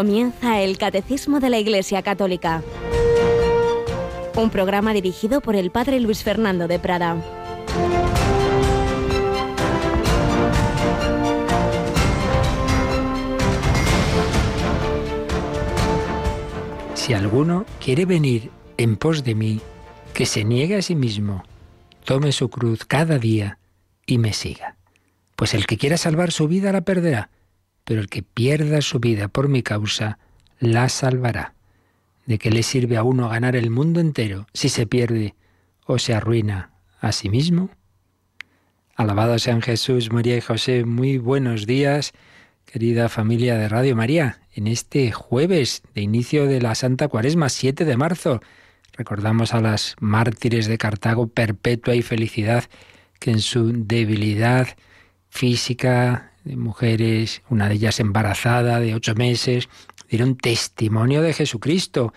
Comienza el Catecismo de la Iglesia Católica. Un programa dirigido por el Padre Luis Fernando de Prada. Si alguno quiere venir en pos de mí, que se niegue a sí mismo, tome su cruz cada día y me siga. Pues el que quiera salvar su vida la perderá pero el que pierda su vida por mi causa, la salvará. ¿De qué le sirve a uno ganar el mundo entero si se pierde o se arruina a sí mismo? Alabado sean Jesús, María y José, muy buenos días, querida familia de Radio María, en este jueves de inicio de la Santa Cuaresma, 7 de marzo. Recordamos a las mártires de Cartago, perpetua y felicidad, que en su debilidad física, de mujeres, una de ellas embarazada de ocho meses, dieron testimonio de Jesucristo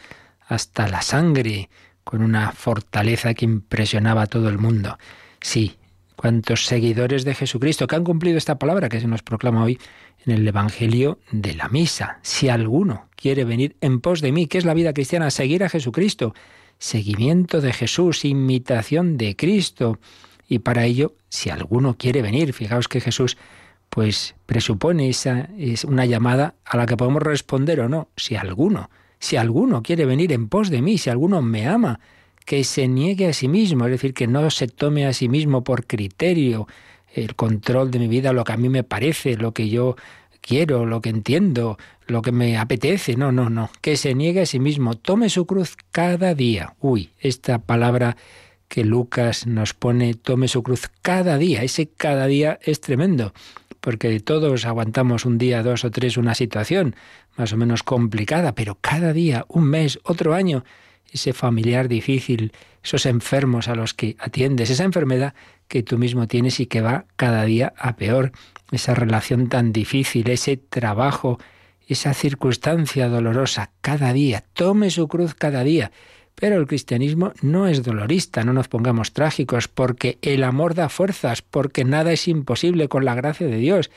hasta la sangre, con una fortaleza que impresionaba a todo el mundo. Sí, cuántos seguidores de Jesucristo que han cumplido esta palabra que se nos proclama hoy en el Evangelio de la Misa. Si alguno quiere venir en pos de mí, que es la vida cristiana, seguir a Jesucristo, seguimiento de Jesús, imitación de Cristo. Y para ello, si alguno quiere venir, fijaos que Jesús pues presupone esa es una llamada a la que podemos responder o no, si alguno, si alguno quiere venir en pos de mí, si alguno me ama, que se niegue a sí mismo, es decir, que no se tome a sí mismo por criterio el control de mi vida, lo que a mí me parece, lo que yo quiero, lo que entiendo, lo que me apetece, no, no, no, que se niegue a sí mismo, tome su cruz cada día. Uy, esta palabra que Lucas nos pone, tome su cruz cada día, ese cada día es tremendo porque todos aguantamos un día, dos o tres una situación más o menos complicada, pero cada día, un mes, otro año, ese familiar difícil, esos enfermos a los que atiendes, esa enfermedad que tú mismo tienes y que va cada día a peor, esa relación tan difícil, ese trabajo, esa circunstancia dolorosa cada día, tome su cruz cada día. Pero el cristianismo no es dolorista, no nos pongamos trágicos, porque el amor da fuerzas, porque nada es imposible con la gracia de Dios,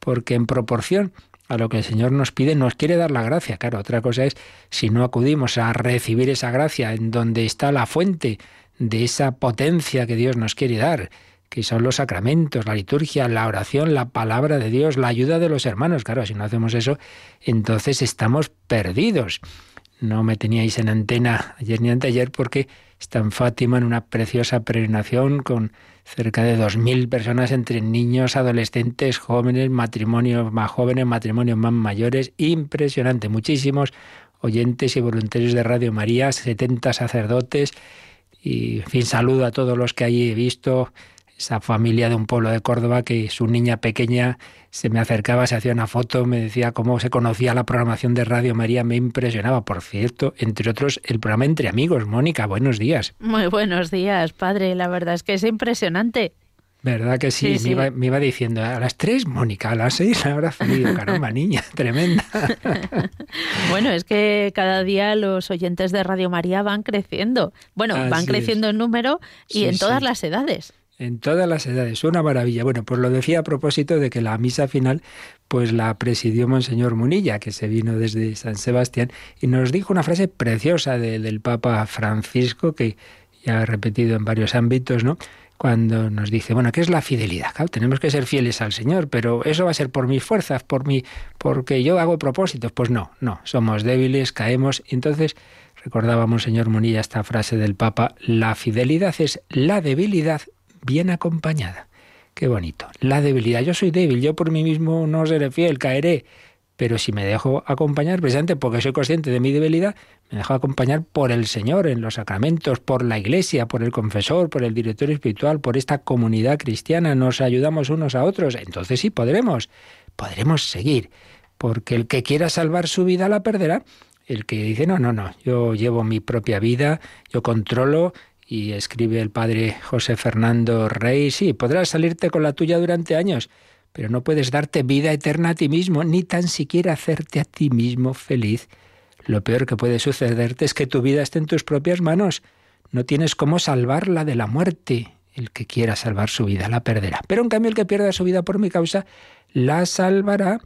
porque en proporción a lo que el Señor nos pide, nos quiere dar la gracia. Claro, otra cosa es si no acudimos a recibir esa gracia en donde está la fuente de esa potencia que Dios nos quiere dar, que son los sacramentos, la liturgia, la oración, la palabra de Dios, la ayuda de los hermanos. Claro, si no hacemos eso, entonces estamos perdidos no me teníais en antena ayer ni anteayer porque está en Fátima en una preciosa peregrinación con cerca de 2.000 personas entre niños, adolescentes, jóvenes, matrimonios más jóvenes, matrimonios más mayores. Impresionante, muchísimos oyentes y voluntarios de Radio María, 70 sacerdotes. Y, en fin, saludo a todos los que allí he visto esa familia de un pueblo de Córdoba que su niña pequeña se me acercaba, se hacía una foto, me decía cómo se conocía la programación de Radio María, me impresionaba. Por cierto, entre otros, el programa Entre Amigos. Mónica, buenos días. Muy buenos días, padre. La verdad es que es impresionante. ¿Verdad que sí? me, Iba, diciendo, a las tres, Mónica, a las seis habrá frío. Caramba, niña, tremenda. bueno, es que cada día los oyentes de Radio María van creciendo. Bueno, van creciendo en número y en todas las edades en todas las edades. Una maravilla. Bueno, pues lo decía a propósito de que la misa final pues la presidió Monseñor Munilla, que se vino desde San Sebastián, y nos dijo una frase preciosa del Papa Francisco, que ya ha repetido en varios ámbitos, ¿no? Cuando nos dice, bueno, ¿qué es la fidelidad? Claro, tenemos que ser fieles al Señor, pero eso va a ser por mis fuerzas, por mi, porque yo hago propósitos. Pues no, no, somos débiles, caemos. Entonces recordaba Monseñor Munilla esta frase del Papa, la fidelidad es la debilidad bien acompañada. Qué bonito. La debilidad. Yo soy débil, yo por mí mismo no seré fiel, caeré. Pero si me dejo acompañar, precisamente porque soy consciente de mi debilidad, me dejo acompañar por el Señor en los sacramentos, por la Iglesia, por el confesor, por el director espiritual, por esta comunidad cristiana, nos ayudamos unos a otros, entonces sí podremos, podremos seguir. Porque el que quiera salvar su vida la perderá. El que dice, no, no, no, yo llevo mi propia vida, yo controlo y escribe el padre José Fernando Rey, sí, podrás salirte con la tuya durante años, pero no puedes darte vida eterna a ti mismo, ni tan siquiera hacerte a ti mismo feliz. Lo peor que puede sucederte es que tu vida esté en tus propias manos. No tienes cómo salvarla de la muerte. El que quiera salvar su vida la perderá. Pero en cambio el que pierda su vida por mi causa la salvará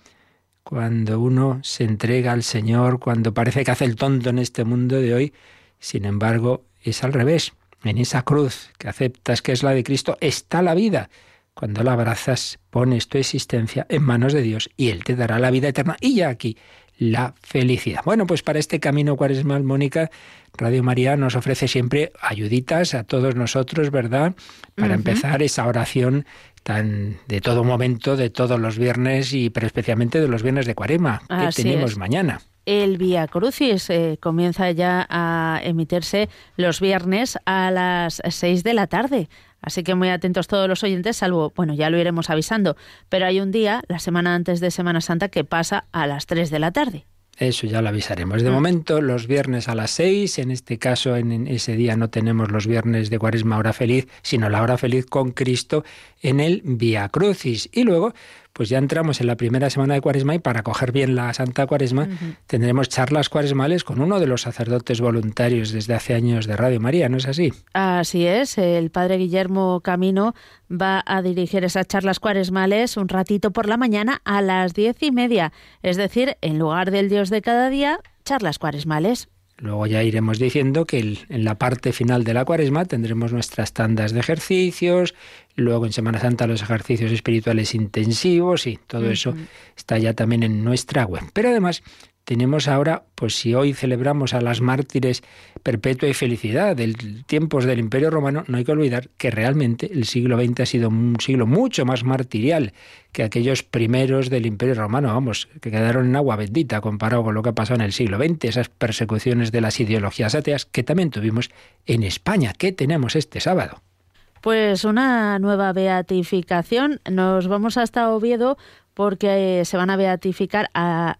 cuando uno se entrega al Señor, cuando parece que hace el tonto en este mundo de hoy. Sin embargo, es al revés. En esa cruz que aceptas que es la de Cristo está la vida. Cuando la abrazas, pones tu existencia en manos de Dios y Él te dará la vida eterna. Y ya aquí, la felicidad. Bueno, pues para este camino cuaresmal, Mónica, Radio María nos ofrece siempre ayuditas a todos nosotros, ¿verdad? Para empezar esa oración tan de todo momento, de todos los viernes y pero especialmente de los viernes de Cuarema que tenemos mañana. El Vía Crucis eh, comienza ya a emitirse los viernes a las 6 de la tarde. Así que muy atentos todos los oyentes, salvo, bueno, ya lo iremos avisando, pero hay un día, la semana antes de Semana Santa, que pasa a las 3 de la tarde. Eso ya lo avisaremos. De mm. momento, los viernes a las seis, en este caso, en ese día no tenemos los viernes de Cuaresma hora feliz, sino la hora feliz con Cristo en el Via Crucis. Y luego, pues ya entramos en la primera semana de Cuaresma y para coger bien la Santa Cuaresma tendremos charlas cuaresmales con uno de los sacerdotes voluntarios desde hace años de Radio María, ¿no es así? Así es, el padre Guillermo Camino va a dirigir esas charlas cuaresmales un ratito por la mañana a las diez y media, es decir, en lugar del Dios de cada día, charlas cuaresmales. Luego ya iremos diciendo que en la parte final de la cuaresma tendremos nuestras tandas de ejercicios, luego en Semana Santa los ejercicios espirituales intensivos y todo eso está ya también en nuestra web. Pero además tenemos ahora, pues si hoy celebramos a las mártires perpetua y felicidad del tiempos del Imperio Romano, no hay que olvidar que realmente el siglo XX ha sido un siglo mucho más martirial que aquellos primeros del Imperio Romano, vamos, que quedaron en agua bendita comparado con lo que ha pasado en el siglo XX, esas persecuciones de las ideologías ateas que también tuvimos en España. ¿Qué tenemos este sábado? Pues una nueva beatificación. Nos vamos hasta Oviedo porque eh, se van a beatificar,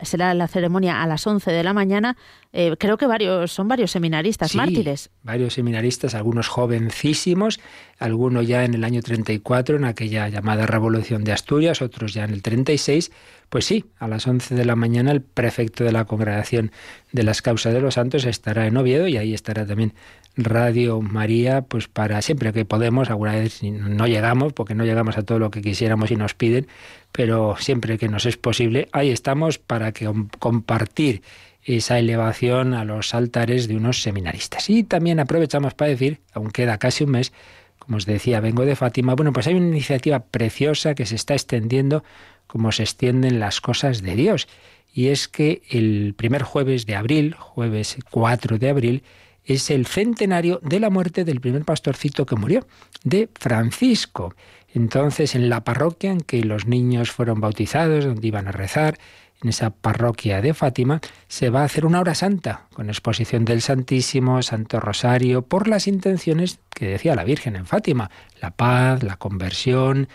será la ceremonia a las 11 de la mañana. Eh, creo que varios son varios seminaristas mártires. Varios seminaristas, algunos jovencísimos, algunos ya en el año 34, en aquella llamada Revolución de Asturias, otros ya en el 36. Pues sí, a las 11 de la mañana el prefecto de la Congregación de las Causas de los Santos estará en Oviedo y ahí estará también Radio María, pues para siempre que podemos, alguna vez no llegamos, porque no llegamos a todo lo que quisiéramos y nos piden, pero siempre que nos es posible, ahí estamos para que compartir esa elevación a los altares de unos seminaristas. Y también aprovechamos para decir, aún queda casi un mes, como os decía, vengo de Fátima, bueno, pues hay una iniciativa preciosa que se está extendiendo como se extienden las cosas de Dios. Y es que el primer jueves de abril, jueves 4 de abril, es el centenario de la muerte del primer pastorcito que murió, de Francisco. Entonces, en la parroquia en que los niños fueron bautizados, donde iban a rezar, en esa parroquia de Fátima, se va a hacer una hora santa, con exposición del Santísimo, Santo Rosario, por las intenciones que decía la Virgen en Fátima, la paz, la conversión.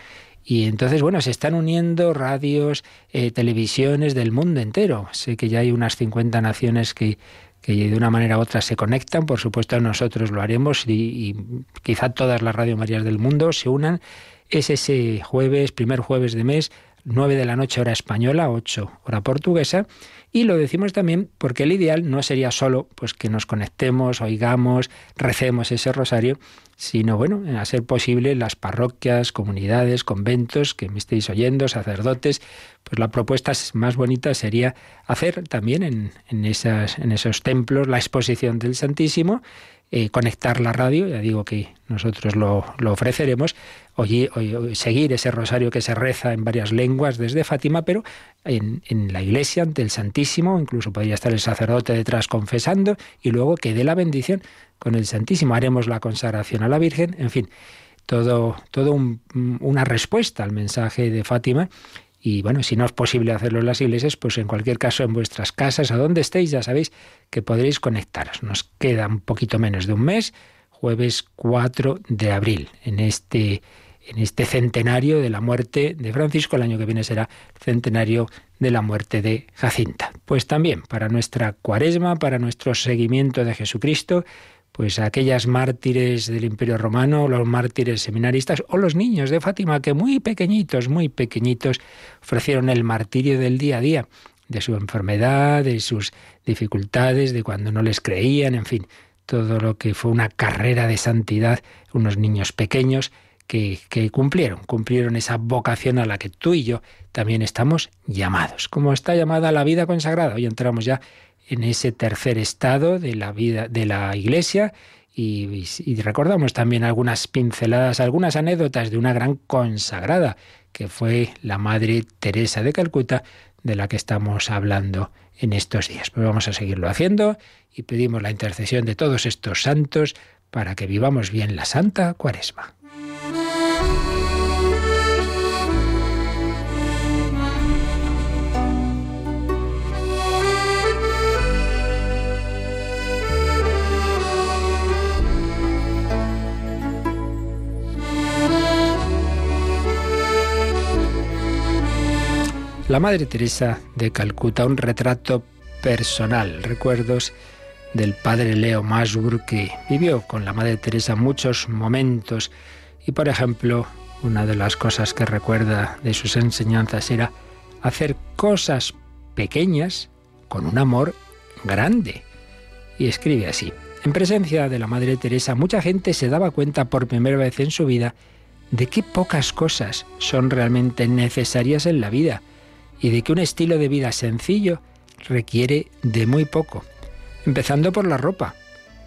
Y entonces, bueno, se están uniendo radios, eh, televisiones del mundo entero. Sé que ya hay unas 50 naciones que de una manera u otra se conectan. Por supuesto, nosotros lo haremos y, quizá todas las Radio Marías del mundo se unan. Es ese jueves, primer jueves de mes, 9 de la noche hora española, 8 hora portuguesa. Y lo decimos también porque el ideal no sería solo pues que nos conectemos, oigamos, recemos ese rosario, sino bueno, a ser posible las parroquias, comunidades, conventos que me estéis oyendo, sacerdotes, pues la propuesta más bonita sería hacer también en, en, esas, en esos templos la exposición del Santísimo, eh, conectar la radio, ya digo que nosotros lo, lo ofreceremos, oye, seguir ese rosario que se reza en varias lenguas desde Fátima, pero en, en, la iglesia ante el Santísimo, incluso podría estar el sacerdote detrás confesando y luego que dé la bendición con el Santísimo. Haremos la consagración a la Virgen, en fin, todo, todo una respuesta al mensaje de Fátima y bueno, si no es posible hacerlo en las iglesias, pues en cualquier caso en vuestras casas, a donde estéis, ya sabéis que podréis conectaros. Nos queda un poquito menos de un mes, jueves 4 de abril, en este, en este centenario de la muerte de Francisco. El año que viene será centenario de la muerte de Jacinta. Pues también para nuestra cuaresma, para nuestro seguimiento de Jesucristo, pues aquellas mártires del Imperio Romano, los mártires seminaristas o los niños de Fátima que muy pequeñitos, muy pequeñitos ofrecieron el martirio del día a día, de su enfermedad, de sus dificultades, de cuando no les creían, en fin, todo lo que fue una carrera de santidad, unos niños pequeños que, que, cumplieron, cumplieron esa vocación a la que tú y yo también estamos llamados. Como está llamada la vida consagrada. Hoy entramos ya en ese tercer estado de la vida de la Iglesia y, y, recordamos también algunas pinceladas, algunas anécdotas de una gran consagrada que fue la Madre Teresa de Calcuta, de la que estamos hablando en estos días. Pues vamos a seguirlo haciendo y pedimos la intercesión de todos estos santos para que vivamos bien la Santa Cuaresma. La Madre Teresa de Calcuta, un retrato personal, recuerdos del padre Leo Masur que vivió con la Madre Teresa muchos momentos y por ejemplo una de las cosas que recuerda de sus enseñanzas era hacer cosas pequeñas con un amor grande. Y escribe así, en presencia de la Madre Teresa mucha gente se daba cuenta por primera vez en su vida de qué pocas cosas son realmente necesarias en la vida y de que un estilo de vida sencillo requiere de muy poco, empezando por la ropa.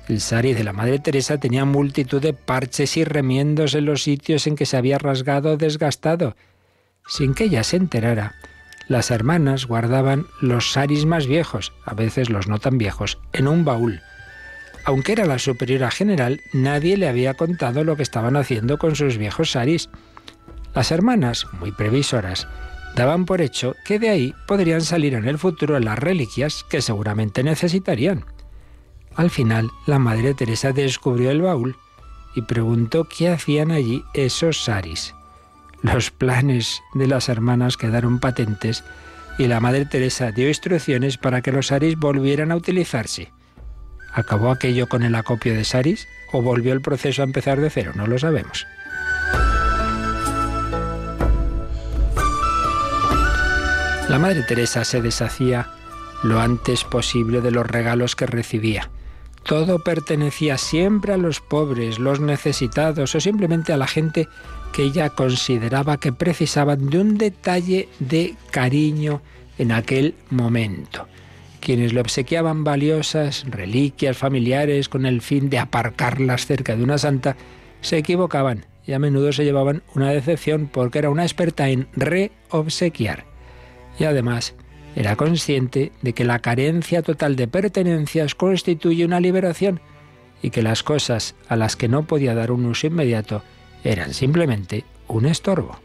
El sari de la Madre Teresa tenía multitud de parches y remiendos en los sitios en que se había rasgado o desgastado. Sin que ella se enterara, las hermanas guardaban los saris más viejos, a veces los no tan viejos, en un baúl. Aunque era la superiora general, nadie le había contado lo que estaban haciendo con sus viejos saris. Las hermanas, muy previsoras, daban por hecho que de ahí podrían salir en el futuro las reliquias que seguramente necesitarían. Al final, la Madre Teresa descubrió el baúl y preguntó qué hacían allí esos saris. Los planes de las hermanas quedaron patentes y la Madre Teresa dio instrucciones para que los saris volvieran a utilizarse. ¿Acabó aquello con el acopio de saris o volvió el proceso a empezar de cero? No lo sabemos. La Madre Teresa se deshacía lo antes posible de los regalos que recibía. Todo pertenecía siempre a los pobres, los necesitados o simplemente a la gente que ella consideraba que precisaban de un detalle de cariño en aquel momento. Quienes le obsequiaban valiosas reliquias familiares con el fin de aparcarlas cerca de una santa, se equivocaban y a menudo se llevaban una decepción porque era una experta en reobsequiar y además era consciente de que la carencia total de pertenencias constituye una liberación y que las cosas a las que no podía dar un uso inmediato eran simplemente un estorbo.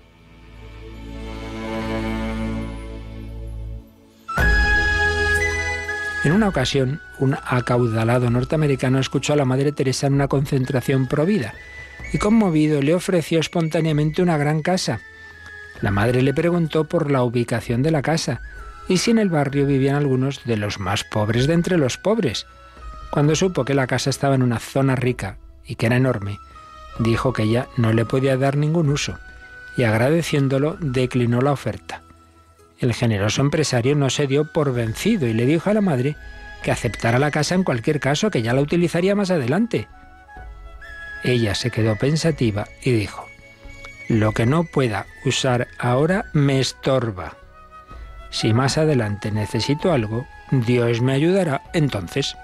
En una ocasión, un acaudalado norteamericano escuchó a la Madre Teresa en una concentración provida y conmovido le ofreció espontáneamente una gran casa la madre le preguntó por la ubicación de la casa y si en el barrio vivían algunos de los más pobres de entre los pobres. Cuando supo que la casa estaba en una zona rica y que era enorme, dijo que ella no le podía dar ningún uso y agradeciéndolo declinó la oferta. El generoso empresario no se dio por vencido y le dijo a la madre que aceptara la casa en cualquier caso, que ya la utilizaría más adelante. Ella se quedó pensativa y dijo, lo que no pueda usar ahora me estorba. Si más adelante necesito algo, Dios me ayudará entonces.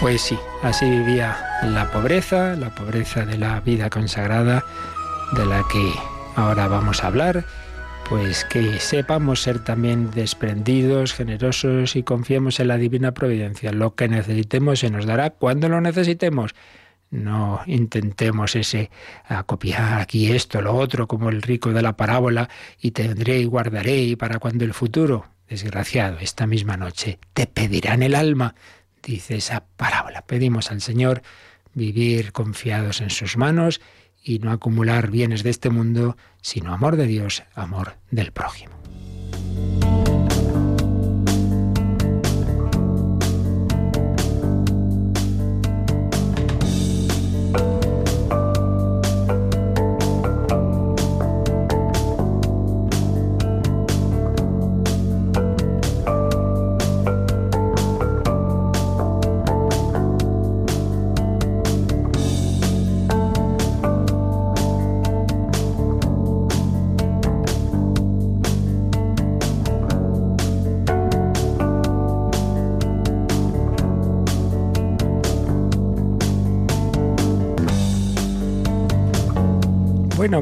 Pues sí, así vivía la pobreza, la pobreza de la vida consagrada, de la que ahora vamos a hablar pues que sepamos ser también desprendidos, generosos y confiemos en la divina providencia. Lo que necesitemos se nos dará cuando lo necesitemos. No intentemos ese copiar aquí esto, lo otro, como el rico de la parábola, y tendré y guardaré y para cuando el futuro. Desgraciado, esta misma noche te pedirán el alma, dice esa parábola. Pedimos al Señor vivir confiados en sus manos y no acumular bienes de este mundo, sino amor de Dios, amor del prójimo.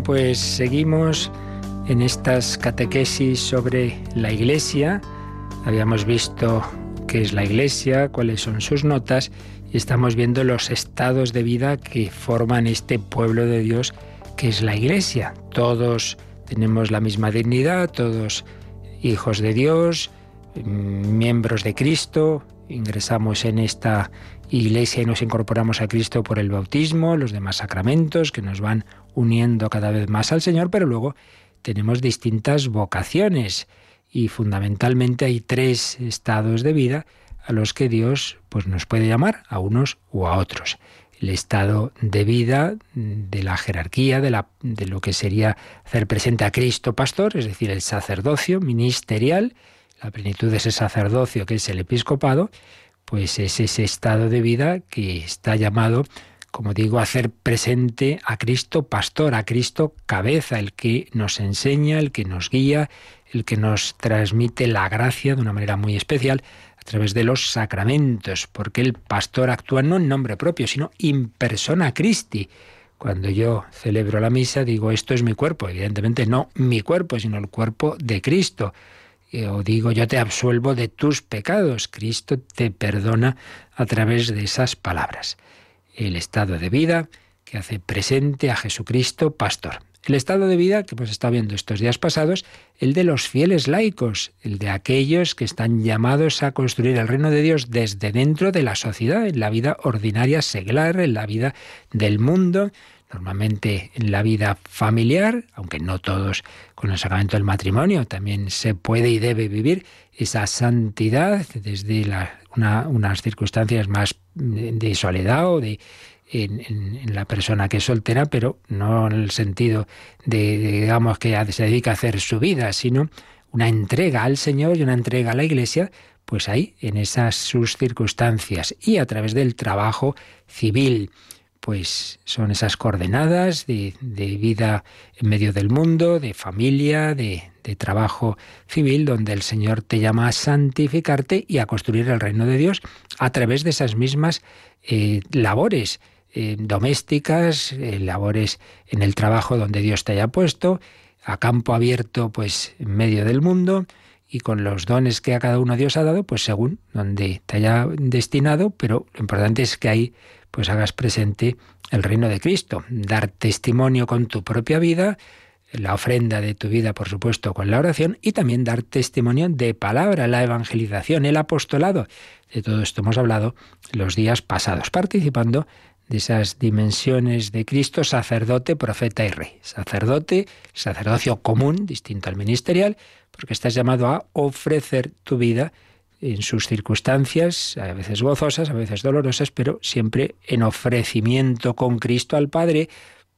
Pues seguimos en estas catequesis sobre la Iglesia. Habíamos visto qué es la Iglesia, cuáles son sus notas y estamos viendo los estados de vida que forman este pueblo de Dios que es la Iglesia. Todos tenemos la misma dignidad, todos hijos de Dios, miembros de Cristo, ingresamos en esta iglesia y nos incorporamos a Cristo por el bautismo, los demás sacramentos que nos van uniendo cada vez más al Señor, pero luego tenemos distintas vocaciones y fundamentalmente hay tres estados de vida a los que Dios pues nos puede llamar a unos u a otros. El estado de vida de la jerarquía, de, la, de lo que sería hacer presente a Cristo pastor, es decir, el sacerdocio ministerial, la plenitud de ese sacerdocio que es el episcopado, pues es ese estado de vida que está llamado, como digo, a hacer presente a Cristo pastor, a Cristo cabeza, el que nos enseña, el que nos guía, el que nos transmite la gracia de una manera muy especial a través de los sacramentos, porque el pastor actúa no en nombre propio, sino in persona Christi. Cuando yo celebro la misa digo, esto es mi cuerpo, evidentemente no mi cuerpo, sino el cuerpo de Cristo. Eh, o digo, yo te absuelvo de tus pecados. Cristo te perdona a través de esas palabras. El estado de vida que hace presente a Jesucristo pastor. El estado de vida que hemos estado viendo estos días pasados, el de los fieles laicos, el de aquellos que están llamados a construir el reino de Dios desde dentro de la sociedad, en la vida ordinaria seglar, en la vida del mundo, normalmente en la vida familiar, aunque no todos con el sacramento del matrimonio, también se puede y debe vivir esa santidad desde unas circunstancias más de soledad o de en, la persona que es soltera, pero no en el sentido de, digamos, que se dedica a hacer su vida, sino una entrega al Señor y una entrega a la Iglesia, pues ahí, en esas sus circunstancias y a través del trabajo civil pues son esas coordenadas de, vida en medio del mundo, de familia, de, trabajo civil, donde el Señor te llama a santificarte y a construir el reino de Dios a través de esas mismas eh, labores eh, domésticas, eh, labores en el trabajo donde Dios te haya puesto, a campo abierto, pues en medio del mundo, y con los dones que a cada uno Dios ha dado, pues según donde te haya destinado, pero lo importante es que ahí pues hagas presente el reino de Cristo, dar testimonio con tu propia vida, la ofrenda de tu vida, por supuesto, con la oración, y también dar testimonio de palabra, la evangelización, el apostolado. De todo esto hemos hablado los días pasados, participando de esas dimensiones de Cristo, sacerdote, profeta y rey. Sacerdote, sacerdocio común, distinto al ministerial, porque estás llamado a ofrecer tu vida en sus circunstancias, a veces gozosas, a veces dolorosas, pero siempre en ofrecimiento con Cristo al Padre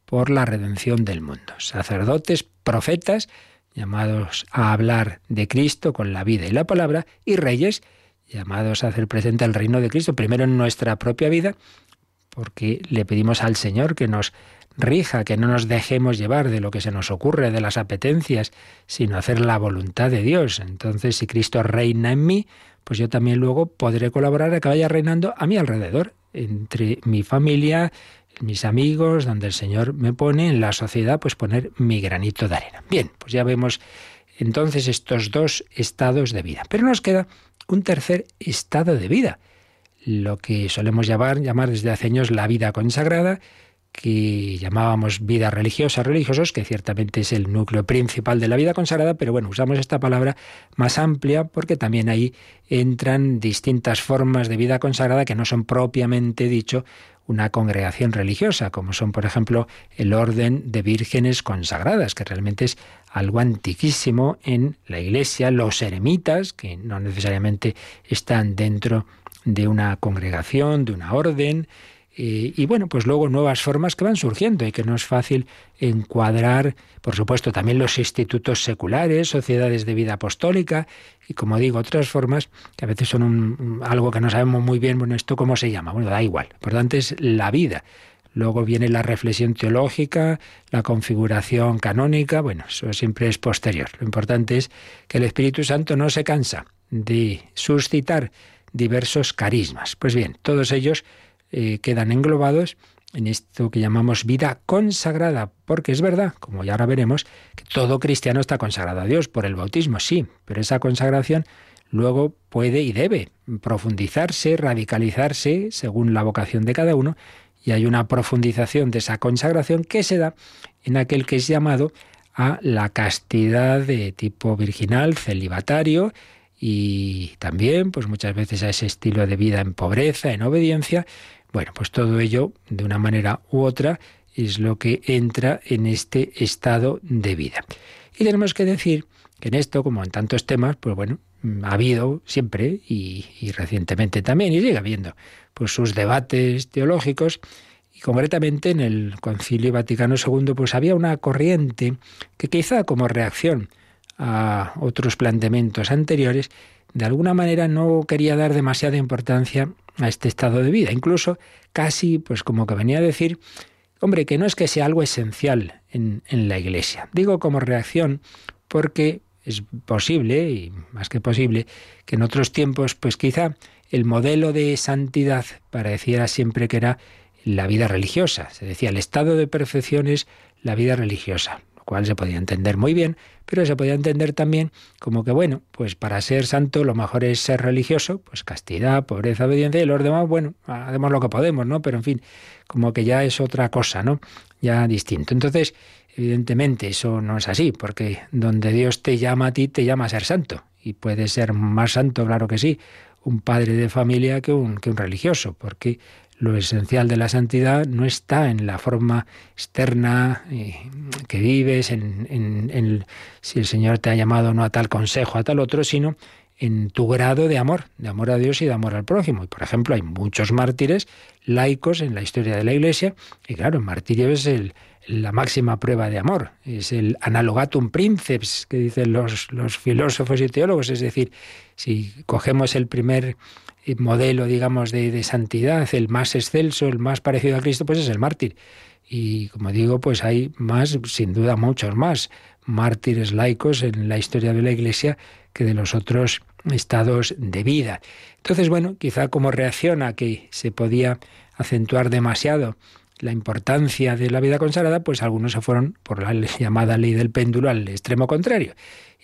por la redención del mundo. Sacerdotes, profetas, llamados a hablar de Cristo con la vida y la palabra, y reyes, llamados a hacer presente el reino de Cristo, primero en nuestra propia vida, porque le pedimos al Señor que nos rija, que no nos dejemos llevar de lo que se nos ocurre, de las apetencias, sino hacer la voluntad de Dios. Entonces, si Cristo reina en mí, pues yo también luego podré colaborar a que vaya reinando a mi alrededor, entre mi familia, mis amigos, donde el Señor me pone, en la sociedad, pues poner mi granito de arena. Bien, pues ya vemos entonces estos dos estados de vida. Pero nos queda un tercer estado de vida, lo que solemos llamar, llamar desde hace años la vida consagrada, que llamábamos vida religiosa, religiosos, que ciertamente es el núcleo principal de la vida consagrada, pero bueno, usamos esta palabra más amplia porque también ahí entran distintas formas de vida consagrada que no son propiamente dicho una congregación religiosa, como son, por ejemplo, el orden de vírgenes consagradas, que realmente es algo antiquísimo en la Iglesia, los eremitas, que no necesariamente están dentro de una congregación, de una orden, y bueno, pues luego nuevas formas que van surgiendo y que no es fácil encuadrar, por supuesto, también los institutos seculares, sociedades de vida apostólica y, como digo, otras formas que a veces son algo que no sabemos muy bien, bueno, esto cómo se llama. Bueno, da igual. Lo importante es la vida. Luego viene la reflexión teológica, la configuración canónica, bueno, eso siempre es posterior. Lo importante es que el Espíritu Santo no se cansa de suscitar diversos carismas. Pues bien, todos ellos eh, quedan englobados en esto que llamamos vida consagrada, porque es verdad, como ya ahora veremos, que todo cristiano está consagrado a Dios por el bautismo, sí, pero esa consagración luego puede y debe profundizarse, radicalizarse según la vocación de cada uno, y hay una profundización de esa consagración que se da en aquel que es llamado a la castidad de tipo virginal, celibatario, y también, pues muchas veces a ese estilo de vida en pobreza, en obediencia. Bueno, pues todo ello, de una manera u otra, es lo que entra en este estado de vida. Y tenemos que decir que en esto, como en tantos temas, pues bueno, ha habido siempre y, recientemente también, y sigue habiendo, pues sus debates teológicos, y concretamente en el Concilio Vaticano II, pues había una corriente que quizá como reacción a otros planteamientos anteriores, de alguna manera no quería dar demasiada importancia a este estado de vida. Incluso casi, pues como que venía a decir, hombre, que no es que sea algo esencial en, en la Iglesia. Digo como reacción porque es posible, y más que posible, que en otros tiempos, pues quizá el modelo de santidad pareciera siempre que era la vida religiosa. Se decía, el estado de perfección es la vida religiosa, lo cual se podía entender muy bien, pero se podía entender también como que, bueno, pues para ser santo lo mejor es ser religioso, pues castidad, pobreza, obediencia, y los demás, bueno, hacemos lo que podemos, ¿no? Pero en fin, como que ya es otra cosa, ¿no? Ya distinto. Entonces, Evidentemente eso no es así, porque donde Dios te llama a ti, te llama a ser santo. Y puede ser más santo, claro que sí, un padre de familia que un, que un religioso, porque lo esencial de la santidad no está en la forma externa eh, que vives, en, en, si el Señor te ha llamado no a tal consejo, a tal otro, sino en tu grado de amor, de amor a Dios y de amor al prójimo. Y por ejemplo, hay muchos mártires laicos en la historia de la Iglesia, y claro, el martirio es el, la máxima prueba de amor. Es el analogatum princeps que dicen los, los filósofos y teólogos. Es decir, si cogemos el primer modelo, digamos, de, de, santidad, el más excelso, el más parecido a Cristo, pues es el mártir. Y como digo, pues hay más, sin duda muchos más mártires laicos en la historia de la Iglesia que de los otros estados de vida. Entonces, bueno, quizá como reacción a que se podía acentuar demasiado la importancia de la vida consagrada, pues algunos se fueron por la llamada ley del péndulo al extremo contrario.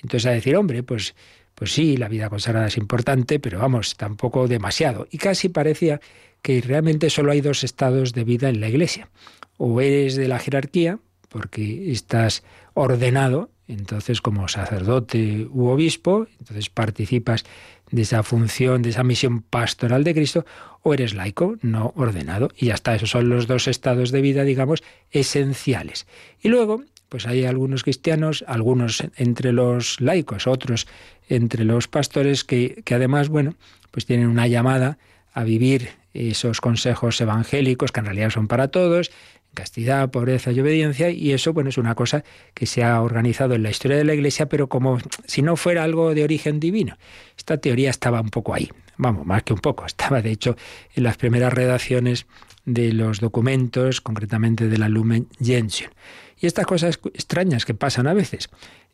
Entonces a decir, hombre, pues, pues sí, la vida consagrada es importante, pero vamos, tampoco demasiado. Y casi parecía que realmente solo hay dos estados de vida en la Iglesia. O eres de la jerarquía, porque estás ordenado, entonces como sacerdote u obispo, entonces participas de esa función, de esa misión pastoral de Cristo, o eres laico, no ordenado. Y ya está, esos son los dos estados de vida, digamos, esenciales. Y luego, pues hay algunos cristianos, algunos entre los laicos, otros entre los pastores, que, que además, bueno, pues tienen una llamada a vivir esos consejos evangélicos que en realidad son para todos, castidad, pobreza y obediencia, y eso bueno, es una cosa que se ha organizado en la historia de la Iglesia, pero como si no fuera algo de origen divino. Esta teoría estaba un poco ahí, vamos, más que un poco, estaba de hecho en las primeras redacciones de los documentos, concretamente de la Lumen Gentium. Y estas cosas extrañas que pasan a veces,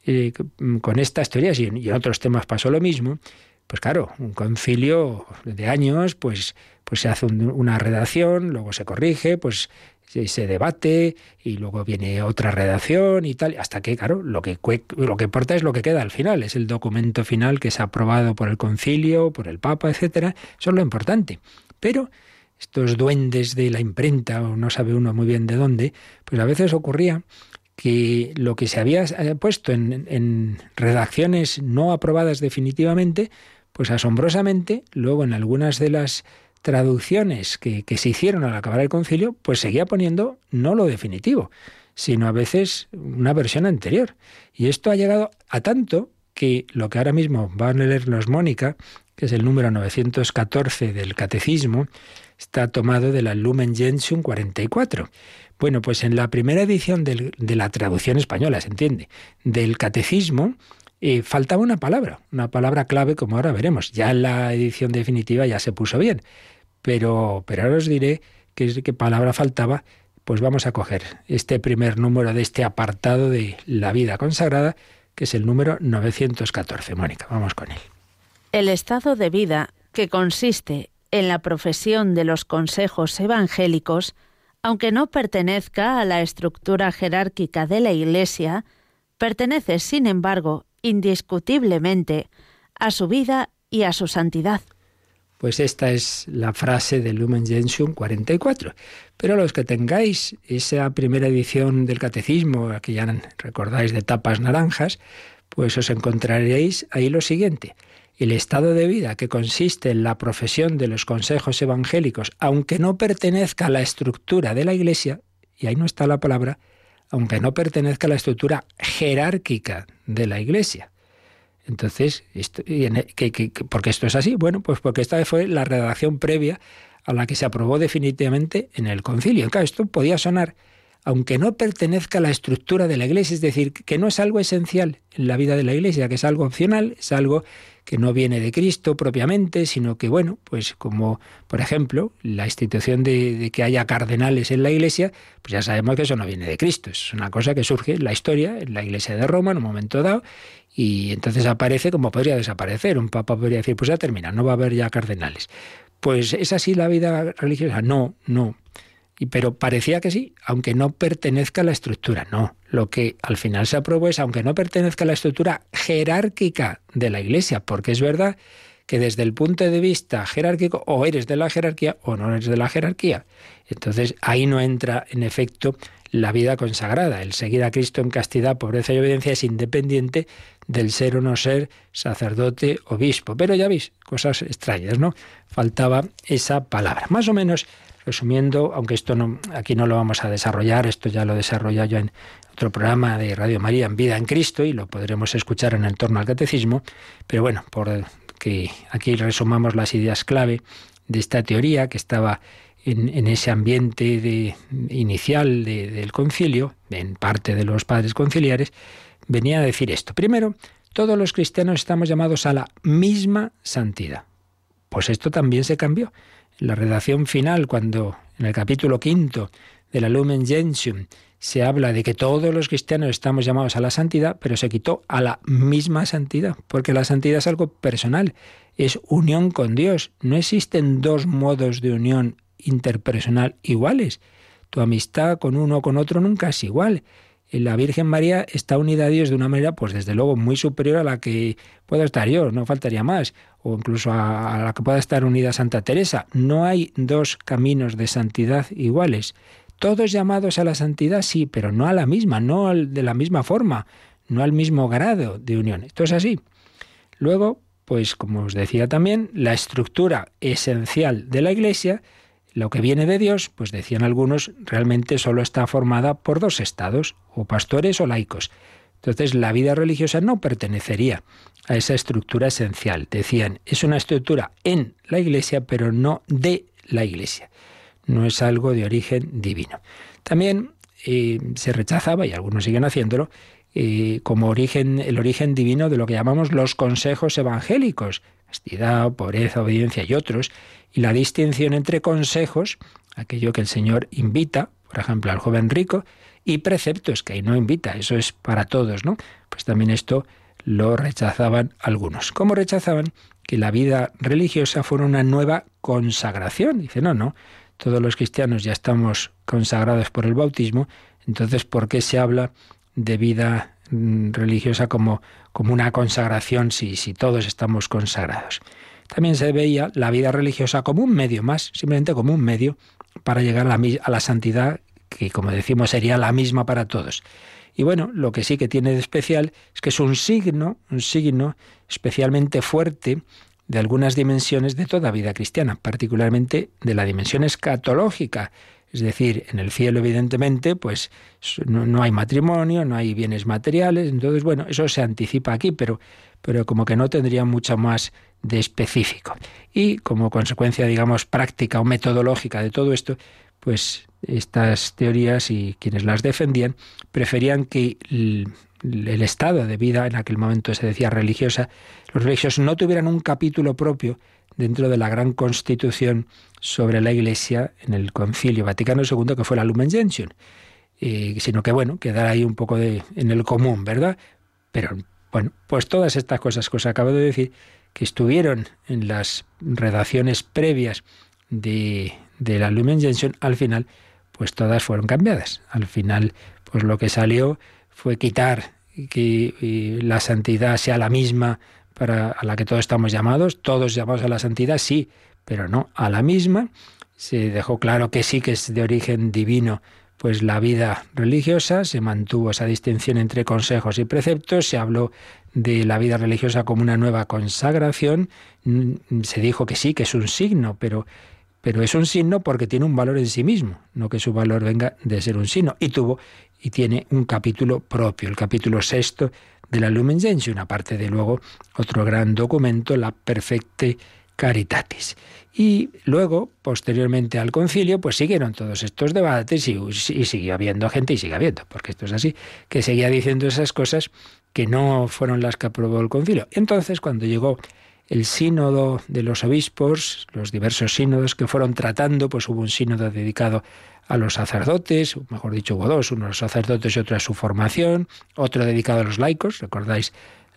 eh, con estas teorías y en, otros temas pasó lo mismo, pues claro, un concilio de años, pues, pues se hace una redacción, luego se corrige, pues se debate y luego viene otra redacción y tal, hasta que, claro, lo que, lo que importa es lo que queda al final, es el documento final que ha aprobado por el concilio, por el Papa, etcétera, eso es lo importante. Pero estos duendes de la imprenta, o no sabe uno muy bien de dónde, pues a veces ocurría que lo que se había eh, puesto en, en redacciones no aprobadas definitivamente, pues asombrosamente, luego en algunas de las traducciones que, se hicieron al acabar el concilio, pues seguía poniendo no lo definitivo, sino a veces una versión anterior. Y esto ha llegado a tanto que lo que ahora mismo van a leernos Mónica, que es el número 914 del Catecismo, está tomado de la Lumen Gentium 44. Bueno, pues en la primera edición de la traducción española, se entiende, del Catecismo, eh, faltaba una palabra, una palabra clave, como ahora veremos. Ya en la edición definitiva ya se puso bien. Pero, pero ahora os diré qué, qué palabra faltaba. Pues vamos a coger este primer número de este apartado de la vida consagrada, que es el número 914. Mónica, vamos con él. El estado de vida, que consiste en la profesión de los consejos evangélicos, aunque no pertenezca a la estructura jerárquica de la Iglesia, pertenece, sin embargo, indiscutiblemente a su vida y a su santidad. Pues esta es la frase del Lumen Gentium 44. Pero los que tengáis esa primera edición del Catecismo, que ya recordáis de tapas naranjas, pues os encontraréis ahí lo siguiente. El estado de vida que consiste en la profesión de los consejos evangélicos, aunque no pertenezca a la estructura de la Iglesia, y ahí no está la palabra, aunque no pertenezca a la estructura jerárquica de la Iglesia. Entonces, ¿por qué esto es así? Bueno, pues porque esta fue la redacción previa a la que se aprobó definitivamente en el concilio. Claro, esto podía sonar, aunque no pertenezca a la estructura de la Iglesia, es decir, que no es algo esencial en la vida de la Iglesia, que es algo opcional, es algo que no viene de Cristo propiamente, sino que, bueno, pues como, por ejemplo, la institución de, que haya cardenales en la Iglesia, pues ya sabemos que eso no viene de Cristo, es una cosa que surge en la historia, en la Iglesia de Roma, en un momento dado, y entonces aparece como podría desaparecer. Un papa podría decir, pues ya termina, no va a haber ya cardenales. Pues es así la vida religiosa. No, no. Y, pero parecía que sí, aunque no pertenezca a la estructura. No, lo que al final se aprobó es, aunque no pertenezca a la estructura jerárquica de la Iglesia, porque es verdad que desde el punto de vista jerárquico o eres de la jerarquía o no eres de la jerarquía. Entonces ahí no entra en efecto la vida consagrada. El seguir a Cristo en castidad, pobreza y obediencia es independiente del ser o no ser sacerdote, obispo. Pero ya veis, cosas extrañas, ¿no? Faltaba esa palabra. Más o menos, resumiendo, aunque esto no, aquí no lo vamos a desarrollar, esto ya lo desarrolla yo en otro programa de Radio María en Vida en Cristo y lo podremos escuchar en el torno al catecismo, pero bueno, por que aquí resumamos las ideas clave de esta teoría que estaba en, ese ambiente inicial del concilio, en parte de los padres conciliares, venía a decir esto. Primero, todos los cristianos estamos llamados a la misma santidad. Pues esto también se cambió. En la redacción final, cuando en el capítulo quinto de la Lumen Gentium se habla de que todos los cristianos estamos llamados a la santidad, pero se quitó a la misma santidad, porque la santidad es algo personal, es unión con Dios. No existen dos modos de unión interpersonal iguales. Tu amistad con uno o con otro nunca es igual. La Virgen María está unida a Dios de una manera, pues desde luego, muy superior a la que pueda estar yo, no faltaría más, o incluso a, la que pueda estar unida Santa Teresa. No hay dos caminos de santidad iguales. Todos llamados a la santidad, sí, pero no a la misma, no de la misma forma, no al mismo grado de unión. Esto es así. Luego, pues como os decía también, la estructura esencial de la Iglesia lo que viene de Dios, pues decían algunos, realmente solo está formada por dos estados, o pastores o laicos. Entonces la vida religiosa no pertenecería a esa estructura esencial. Decían, es una estructura en la Iglesia, pero no de la Iglesia. No es algo de origen divino. También eh, se rechazaba, y algunos siguen haciéndolo, eh, como origen, el origen divino de lo que llamamos los consejos evangélicos, castidad, pobreza, obediencia y otros, y la distinción entre consejos, aquello que el Señor invita, por ejemplo, al joven rico, y preceptos, que ahí no invita, eso es para todos, ¿no? Pues también esto lo rechazaban algunos. ¿Cómo rechazaban? Que la vida religiosa fuera una nueva consagración. Dice, no, no, todos los cristianos ya estamos consagrados por el bautismo, entonces, ¿por qué se habla de vida mm, religiosa como, como una consagración si, si todos estamos consagrados. También se veía la vida religiosa como un medio más, simplemente como un medio para llegar a la, a la santidad que, como decimos, sería la misma para todos. Y bueno, lo que sí que tiene de especial es que es un signo, un signo especialmente fuerte de algunas dimensiones de toda vida cristiana, particularmente de la dimensión escatológica, es decir, en el cielo, evidentemente, pues no, hay matrimonio, no hay bienes materiales, entonces, bueno, eso se anticipa aquí, pero, pero como que no tendría mucho más de específico. Y como consecuencia, digamos, práctica o metodológica de todo esto, pues estas teorías y quienes las defendían preferían que el, estado de vida en aquel momento se decía religiosa, los religiosos no tuvieran un capítulo propio dentro de la gran constitución sobre la Iglesia en el Concilio Vaticano II, que fue la Lumen Gentium, eh, sino que, bueno, quedar ahí un poco de, en el común, ¿verdad? Pero, bueno, pues todas estas cosas que os acabo de decir, que estuvieron en las redacciones previas de, de la Lumen Gentium, al final, pues todas fueron cambiadas. Al final, pues lo que salió fue quitar que la santidad sea la misma para a la que todos estamos llamados, todos llamados a la santidad, sí, pero no a la misma. Se dejó claro que sí que es de origen divino, pues la vida religiosa, se mantuvo esa distinción entre consejos y preceptos, se habló de la vida religiosa como una nueva consagración, mm, se dijo que sí, que es un signo, pero pero es un signo porque tiene un valor en sí mismo, no que su valor venga de ser un signo. Y tuvo y tiene un capítulo propio, el capítulo sexto de la Lumen Gentium, aparte de luego otro gran documento, la Perfecte Caritatis. Y luego, posteriormente al concilio, pues siguieron todos estos debates y, y, siguió habiendo gente, y sigue habiendo, porque esto es así, que seguía diciendo esas cosas que no fueron las que aprobó el concilio. Entonces, cuando llegó el sínodo de los obispos, los diversos sínodos que fueron tratando, pues hubo un sínodo dedicado a los sacerdotes, mejor dicho, hubo dos, uno a los sacerdotes y otro a su formación, otro dedicado a los laicos, recordáis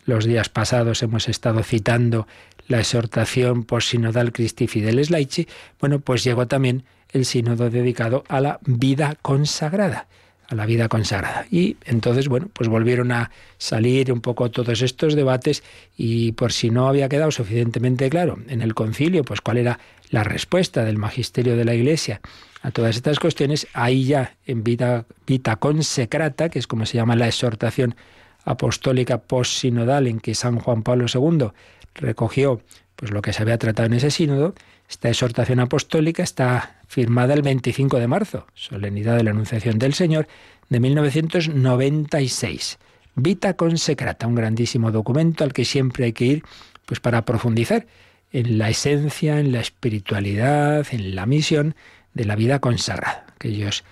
los días pasados hemos estado citando la exhortación post-sinodal Christi Fideles Laici, bueno, pues llegó también el sínodo dedicado a la vida consagrada a la vida consagrada. Y entonces, bueno, pues volvieron a salir un poco todos estos debates y por si no había quedado suficientemente claro en el concilio, pues cuál era la respuesta del magisterio de la Iglesia a todas estas cuestiones, ahí ya en Vita, Vita Consecrata, que es como se llama la exhortación apostólica post-sinodal en que San Juan Pablo II recogió pues lo que se había tratado en ese sínodo, esta exhortación apostólica está firmada el 25 de marzo, solemnidad de la Anunciación del Señor, de 1996. Vita Consecrata, un grandísimo documento al que siempre hay que ir pues para profundizar en la esencia, en la espiritualidad, en la misión de la vida consagrada. Aquellos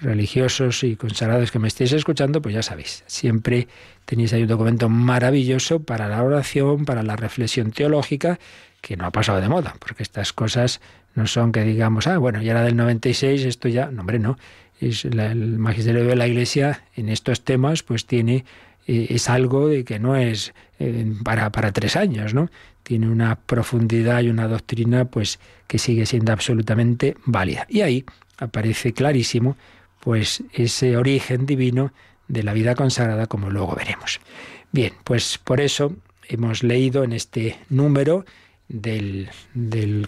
religiosos y consagrados que me estéis escuchando, pues ya sabéis, siempre tenéis ahí un documento maravilloso para la oración, para la reflexión teológica que no ha pasado de moda, porque estas cosas no son que digamos, ah, bueno, ya era del 96, esto ya, no, hombre, no. Es el magisterio de la Iglesia en estos temas, pues tiene, eh, es algo de que no es eh, para, para tres años, ¿no? Tiene una profundidad y una doctrina, pues, que sigue siendo absolutamente válida. Y ahí aparece clarísimo, pues, ese origen divino de la vida consagrada, como luego veremos. Bien, pues por eso hemos leído en este número del,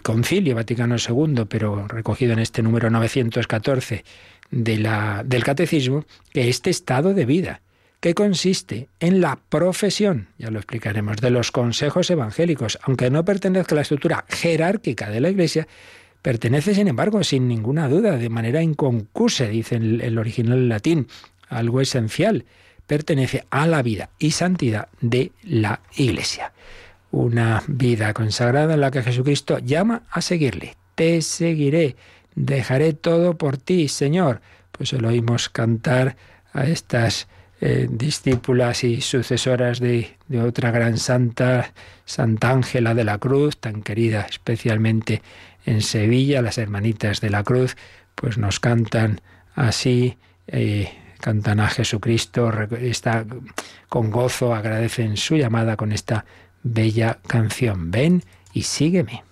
Concilio Vaticano II, pero recogido en este número 914 de la, del Catecismo, que este estado de vida, que consiste en la profesión, ya lo explicaremos, de los consejos evangélicos, aunque no pertenezca a la estructura jerárquica de la Iglesia, pertenece, sin embargo, sin ninguna duda, de manera inconcusa, dice el, original latín, algo esencial, pertenece a la vida y santidad de la Iglesia una vida consagrada en la que Jesucristo llama a seguirle. Te seguiré, dejaré todo por ti, Señor. Pues lo oímos cantar a estas eh, discípulas y sucesoras de, otra gran santa, Santa Ángela de la Cruz, tan querida especialmente en Sevilla, las hermanitas de la Cruz, pues nos cantan así. Eh, cantan a Jesucristo, está con gozo, agradecen su llamada con esta bella canción. Ven y sígueme.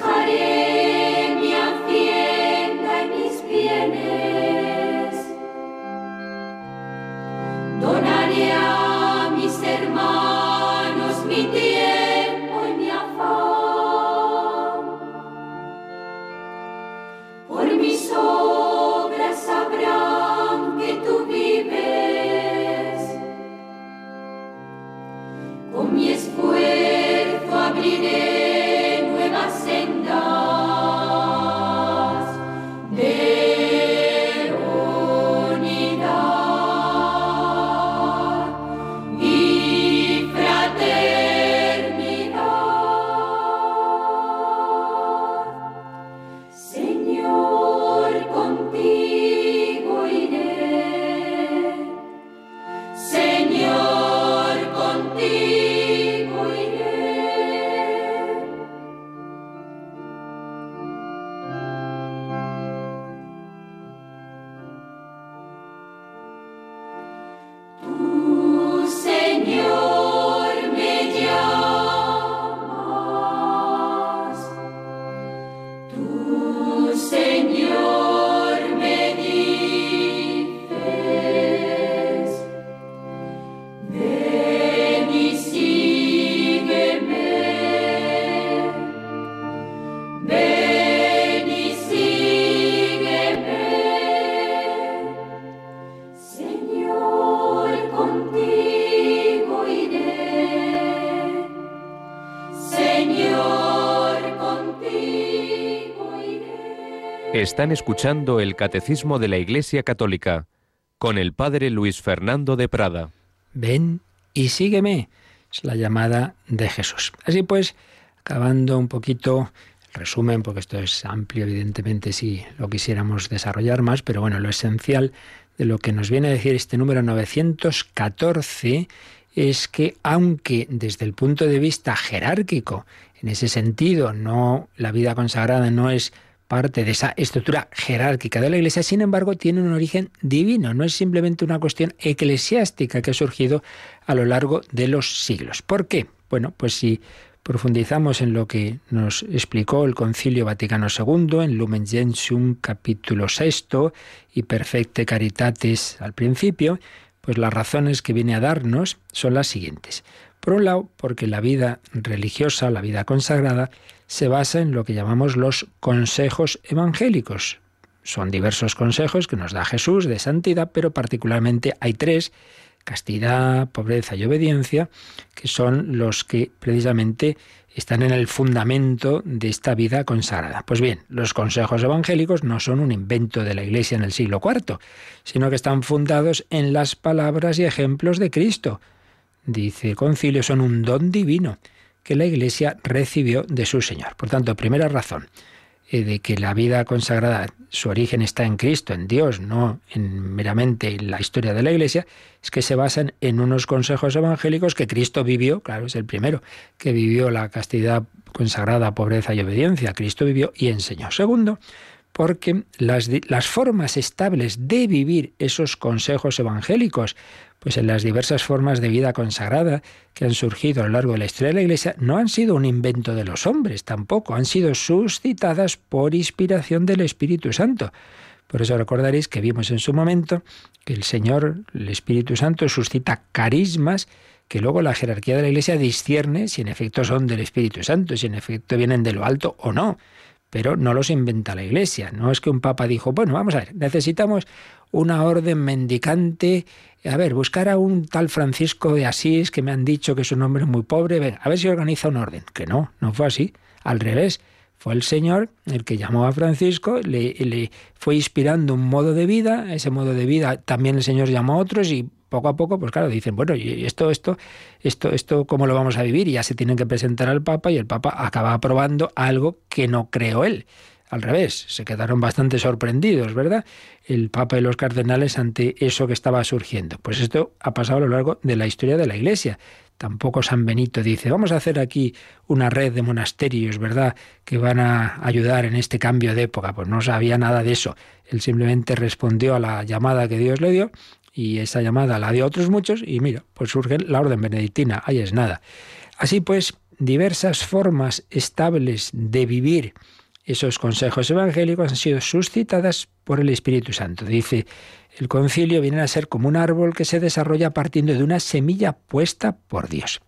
Hare Están escuchando el Catecismo de la Iglesia Católica con el Padre Luis Fernando de Prada. Ven y sígueme. Es la llamada de Jesús. Así pues, acabando un poquito el resumen, porque esto es amplio, evidentemente, si lo quisiéramos desarrollar más, pero bueno, lo esencial de lo que nos viene a decir este número 914 es que aunque desde el punto de vista jerárquico, en ese sentido, no la vida consagrada no es parte de esa estructura jerárquica de la Iglesia, sin embargo, tiene un origen divino, no es simplemente una cuestión eclesiástica que ha surgido a lo largo de los siglos. ¿Por qué? Bueno, pues si profundizamos en lo que nos explicó el Concilio Vaticano II, en Lumen Gentium capítulo sexto y Perfecte Caritatis al principio, pues las razones que viene a darnos son las siguientes. Por un lado, porque la vida religiosa, la vida consagrada, se basa en lo que llamamos los consejos evangélicos. Son diversos consejos que nos da Jesús de santidad, pero particularmente hay tres, castidad, pobreza y obediencia, que son los que precisamente están en el fundamento de esta vida consagrada. Pues bien, los consejos evangélicos no son un invento de la Iglesia en el siglo IV, sino que están fundados en las palabras y ejemplos de Cristo. Dice el concilio, son un don divino que la Iglesia recibió de su Señor. Por tanto, primera razón eh, de que la vida consagrada, su origen está en Cristo, en Dios, no en meramente en la historia de la Iglesia, es que se basan en unos consejos evangélicos que Cristo vivió, claro, es el primero, que vivió la castidad consagrada, pobreza y obediencia. Cristo vivió y enseñó. Segundo, porque las, formas estables de vivir esos consejos evangélicos, pues en las diversas formas de vida consagrada que han surgido a lo largo de la historia de la Iglesia, no han sido un invento de los hombres tampoco, han sido suscitadas por inspiración del Espíritu Santo. Por eso recordaréis que vimos en su momento que el Señor, el Espíritu Santo, suscita carismas que luego la jerarquía de la Iglesia discierne si en efecto son del Espíritu Santo, si en efecto vienen de lo alto o no pero no los inventa la Iglesia. No es que un papa dijo, bueno, vamos a ver, necesitamos una orden mendicante, a ver, buscar a un tal Francisco de Asís que me han dicho que es un hombre muy pobre, a ver si organiza un orden. Que no, no fue así, al revés. Fue el Señor el que llamó a Francisco, le, le fue inspirando un modo de vida, ese modo de vida también el Señor llamó a otros y poco a poco, pues claro, dicen, bueno, y esto, esto, esto, esto, ¿cómo lo vamos a vivir? Y ya se tienen que presentar al Papa y el Papa acaba aprobando algo que no creó él. Al revés, se quedaron bastante sorprendidos, ¿verdad? El Papa y los cardenales ante eso que estaba surgiendo. Pues esto ha pasado a lo largo de la historia de la Iglesia. Tampoco San Benito dice, vamos a hacer aquí una red de monasterios, ¿verdad?, que van a ayudar en este cambio de época. Pues no sabía nada de eso. Él simplemente respondió a la llamada que Dios le dio y esa llamada la dio otros muchos y mira, pues surge la orden benedictina, ahí es nada. Así pues, diversas formas estables de vivir esos consejos evangélicos han sido suscitadas por el Espíritu Santo. Dice, el concilio viene a ser como un árbol que se desarrolla partiendo de una semilla puesta por Dios.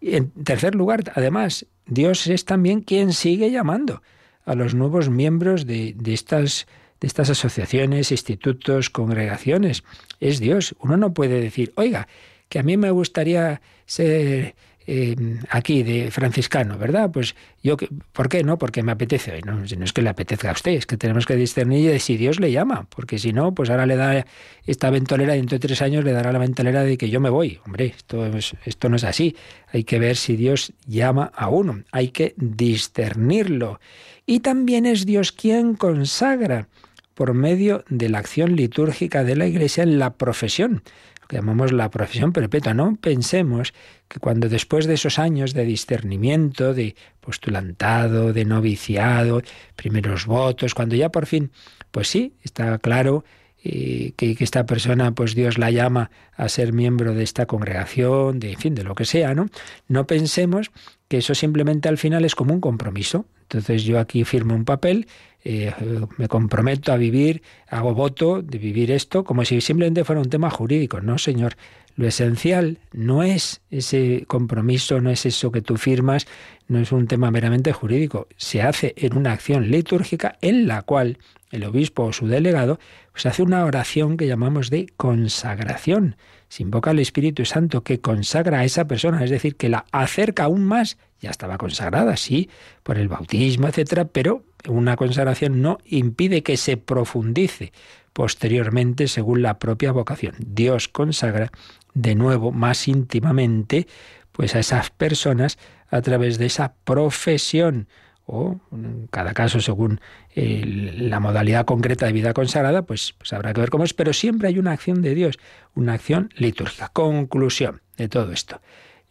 Y en tercer lugar, además, Dios es también quien sigue llamando a los nuevos miembros de, de estas de estas asociaciones, institutos, congregaciones. Es Dios. Uno no puede decir, oiga, que a mí me gustaría ser eh, aquí de franciscano, ¿verdad? Pues yo, ¿por qué no? Porque me apetece. No, es que le apetezca a usted, es que tenemos que discernir si Dios le llama, porque si no, pues ahora le da esta ventolera dentro de tres años le dará la ventolera de que yo me voy. Hombre, esto, esto no es así. Hay que ver si Dios llama a uno, hay que discernirlo. Y también es Dios quien consagra por medio de la acción litúrgica de la Iglesia en la profesión, lo que llamamos la profesión perpetua. No pensemos que cuando después de esos años de discernimiento, de postulantado, de noviciado, primeros votos, cuando ya por fin, pues sí, está claro eh, que, esta persona, pues Dios la llama a ser miembro de esta congregación, de en fin, de lo que sea, ¿no? No pensemos que eso simplemente al final es como un compromiso. Entonces yo aquí firmo un papel eh, me comprometo a vivir, hago voto de vivir esto como si simplemente fuera un tema jurídico. No, señor. Lo esencial no es ese compromiso, no es eso que tú firmas, no es un tema meramente jurídico. Se hace en una acción litúrgica en la cual el obispo o su delegado pues hace una oración que llamamos de consagración. Se invoca al Espíritu Santo que consagra a esa persona, es decir, que la acerca aún más. Ya estaba consagrada, sí, por el bautismo, etcétera, pero una consagración no impide que se profundice posteriormente según la propia vocación. Dios consagra de nuevo más íntimamente pues a esas personas a través de esa profesión o en cada caso según la modalidad concreta de vida consagrada, pues, pues habrá que ver cómo es, pero siempre hay una acción de Dios, una acción litúrgica. Conclusión de todo esto.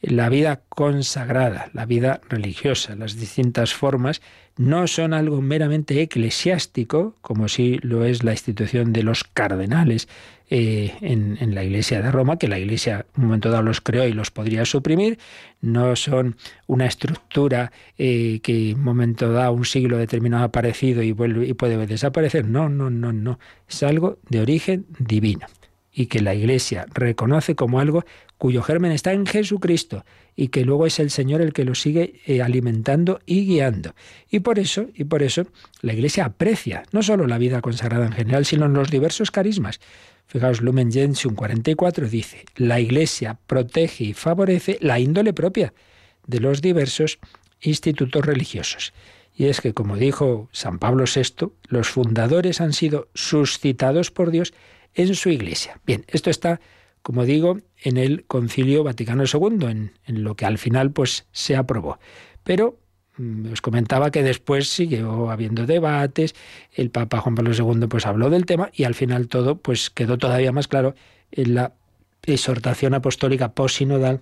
La vida consagrada, la vida religiosa, las distintas formas, no son algo meramente eclesiástico, como si lo es la institución de los cardenales eh, en, la Iglesia de Roma, que la Iglesia en un momento dado los creó y los podría suprimir, no son una estructura eh, que en un momento dado, un siglo determinado ha aparecido y, vuelve, y puede desaparecer, no, no, no, no, es algo de origen divino y que la Iglesia reconoce como algo cuyo germen está en Jesucristo y que luego es el Señor el que lo sigue eh, alimentando y guiando. Y por eso, y por eso la Iglesia aprecia no solo la vida consagrada en general, sino en los diversos carismas. Fijaos, Lumen Gentium 44 dice, la Iglesia protege y favorece la índole propia de los diversos institutos religiosos. Y es que, como dijo San Pablo VI, los fundadores han sido suscitados por Dios en su iglesia. Bien, esto está, como digo, en el Concilio Vaticano II, en, lo que al final pues se aprobó. Pero mm, os comentaba que después siguió habiendo debates, el Papa Juan Pablo II pues habló del tema y al final todo pues quedó todavía más claro en la exhortación apostólica posinodal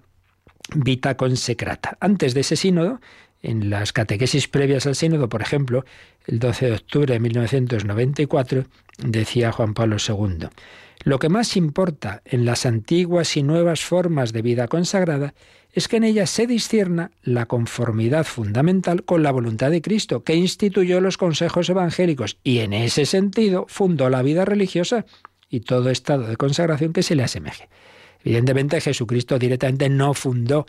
Vita Consecrata. Antes de ese sínodo, en las catequesis previas al sínodo, por ejemplo, el 12 de octubre de 1994, decía Juan Pablo II, lo que más importa en las antiguas y nuevas formas de vida consagrada es que en ellas se discierna la conformidad fundamental con la voluntad de Cristo, que instituyó los consejos evangélicos y en ese sentido fundó la vida religiosa y todo estado de consagración que se le asemeje. Evidentemente Jesucristo directamente no fundó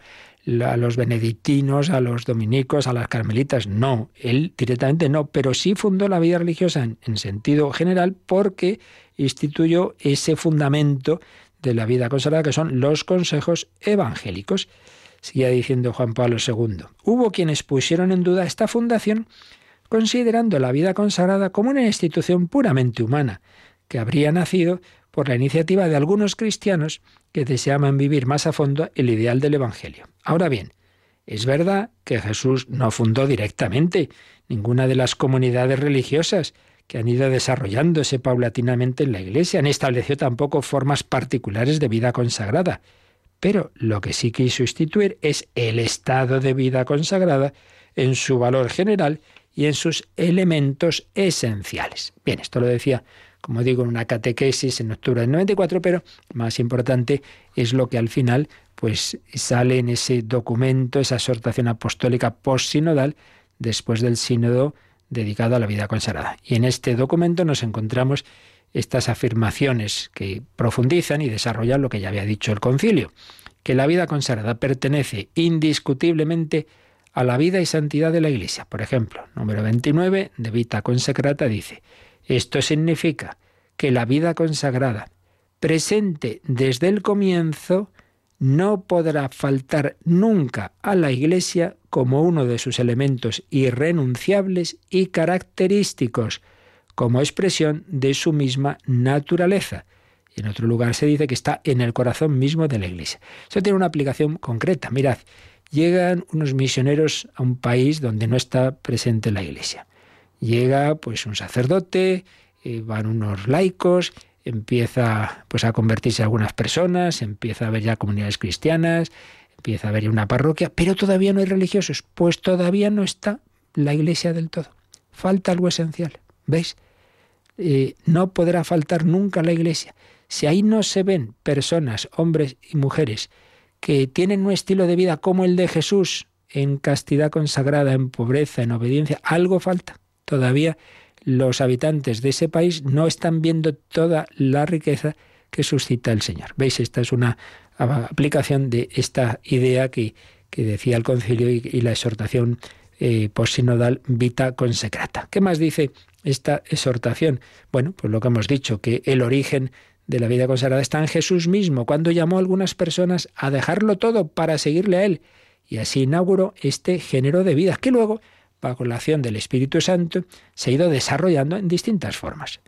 a los benedictinos, a los dominicos, a las carmelitas. No, él directamente no, pero sí fundó la vida religiosa en, sentido general porque instituyó ese fundamento de la vida consagrada que son los consejos evangélicos. Sigue diciendo Juan Pablo II. Hubo quienes pusieron en duda esta fundación considerando la vida consagrada como una institución puramente humana, que habría nacido por la iniciativa de algunos cristianos que deseaban vivir más a fondo el ideal del Evangelio. Ahora bien, es verdad que Jesús no fundó directamente ninguna de las comunidades religiosas que han ido desarrollándose paulatinamente en la Iglesia, ni estableció tampoco formas particulares de vida consagrada. Pero lo que sí quiso instituir es el estado de vida consagrada en su valor general y en sus elementos esenciales. Bien, esto lo decía como digo, en una catequesis en octubre del 94, pero más importante es lo que al final pues sale en ese documento, esa exhortación apostólica post-sinodal, después del sínodo dedicado a la vida consagrada. Y en este documento nos encontramos estas afirmaciones que profundizan y desarrollan lo que ya había dicho el concilio, que la vida consagrada pertenece indiscutiblemente a la vida y santidad de la Iglesia. Por ejemplo, número 29 de Vita Consecrata dice, esto significa que la vida consagrada, presente desde el comienzo, no podrá faltar nunca a la Iglesia como uno de sus elementos irrenunciables y característicos, como expresión de su misma naturaleza. En otro lugar se dice que está en el corazón mismo de la Iglesia. Eso tiene una aplicación concreta. Mirad, llegan unos misioneros a un país donde no está presente la Iglesia. Llega pues un sacerdote, eh, van unos laicos, empieza pues a convertirse algunas personas, empieza a haber ya comunidades cristianas, empieza a haber una parroquia, pero todavía no hay religiosos, pues todavía no está la iglesia del todo. Falta algo esencial, ¿veis? Eh, no podrá faltar nunca la iglesia. Si ahí no se ven personas, hombres y mujeres, que tienen un estilo de vida como el de Jesús, en castidad consagrada, en pobreza, en obediencia, algo falta. Todavía los habitantes de ese país no están viendo toda la riqueza que suscita el Señor. ¿Veis? Esta es una aplicación de esta idea que, decía el concilio y, la exhortación eh, posinodal vita consecrata. ¿Qué más dice esta exhortación? Bueno, pues lo que hemos dicho, que el origen de la vida consagrada está en Jesús mismo, cuando llamó a algunas personas a dejarlo todo para seguirle a Él. Y así inauguró este género de vida, que luego la del Espíritu Santo, se ha ido desarrollando en distintas formas.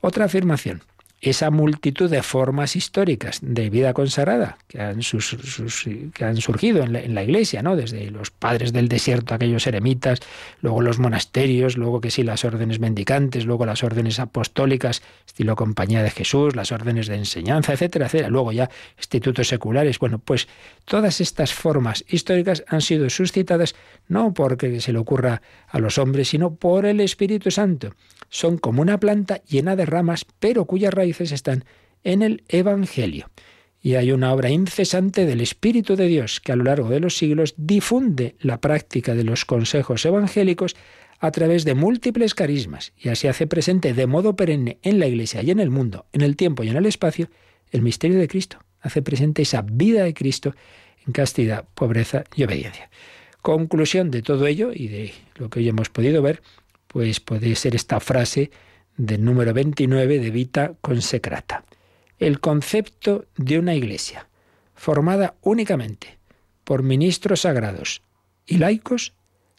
Otra afirmación esa multitud de formas históricas de vida consagrada que han, surgido en la, Iglesia, ¿no? desde los padres del desierto, aquellos eremitas, luego los monasterios, luego que sí, las órdenes mendicantes, luego las órdenes apostólicas, estilo Compañía de Jesús, las órdenes de enseñanza, etcétera, etcétera, luego ya institutos seculares. Bueno, pues todas estas formas históricas han sido suscitadas no porque se le ocurra a los hombres, sino por el Espíritu Santo. Son como una planta llena de ramas, pero cuyas están en el Evangelio. Y hay una obra incesante del Espíritu de Dios que a lo largo de los siglos difunde la práctica de los consejos evangélicos a través de múltiples carismas y así hace presente de modo perenne en la Iglesia y en el mundo, en el tiempo y en el espacio, el misterio de Cristo. Hace presente esa vida de Cristo en castidad, pobreza y obediencia. Conclusión de todo ello y de lo que hoy hemos podido ver, pues puede ser esta frase del número 29 de Vita Consecrata. El concepto de una iglesia formada únicamente por ministros sagrados y laicos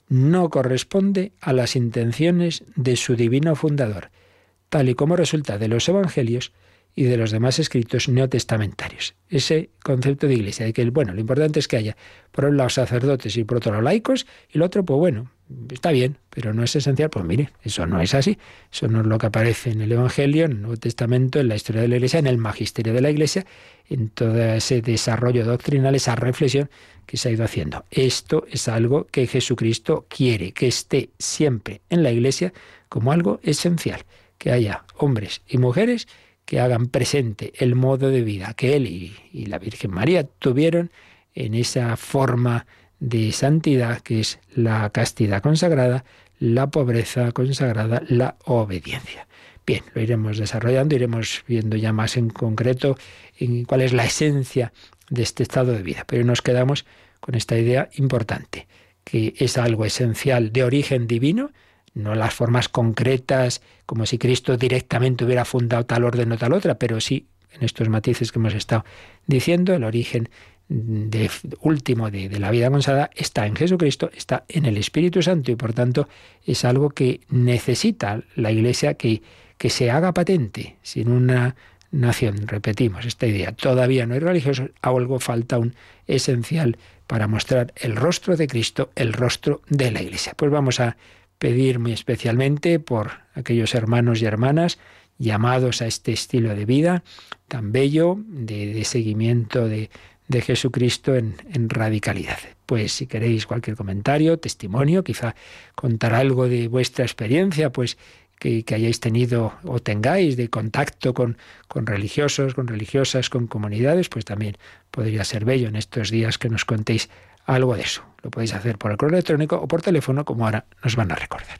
no corresponde a las intenciones de su divino fundador, tal y como resulta de los evangelios y de los demás escritos neotestamentarios. Ese concepto de iglesia, de que, bueno, lo importante es que haya por un lado sacerdotes y por otro lado laicos, y lo otro, pues bueno, está bien, pero no es esencial. Pues mire, eso no es así. Eso no es lo que aparece en el Evangelio, en el Nuevo Testamento, en la historia de la Iglesia, en el magisterio de la Iglesia, en todo ese desarrollo doctrinal, esa reflexión que se ha ido haciendo. Esto es algo que Jesucristo quiere, que esté siempre en la Iglesia como algo esencial, que haya hombres y mujeres que hagan presente el modo de vida que él y, la Virgen María tuvieron en esa forma de santidad que es la castidad consagrada, la pobreza consagrada, la obediencia. Bien, lo iremos desarrollando, iremos viendo ya más en concreto en cuál es la esencia de este estado de vida. Pero nos quedamos con esta idea importante, que es algo esencial de origen divino, no las formas concretas, como si Cristo directamente hubiera fundado tal orden o tal otra, pero sí en estos matices que hemos estado diciendo, el origen de, último de, la vida consagrada está en Jesucristo, está en el Espíritu Santo y por tanto es algo que necesita la Iglesia que, que se haga patente sin una nación. Repetimos esta idea, todavía no hay religiosos, algo falta un esencial para mostrar el rostro de Cristo, el rostro de la Iglesia. Pues vamos a pedir muy especialmente por aquellos hermanos y hermanas llamados a este estilo de vida tan bello, de, seguimiento de, Jesucristo en, radicalidad. Pues si queréis cualquier comentario, testimonio, quizá contar algo de vuestra experiencia, pues que, que hayáis tenido o tengáis de contacto con, con religiosos, con religiosas, con comunidades, pues también podría ser bello en estos días que nos contéis algo de eso. Lo podéis hacer por el correo electrónico o por teléfono, como ahora nos van a recordar.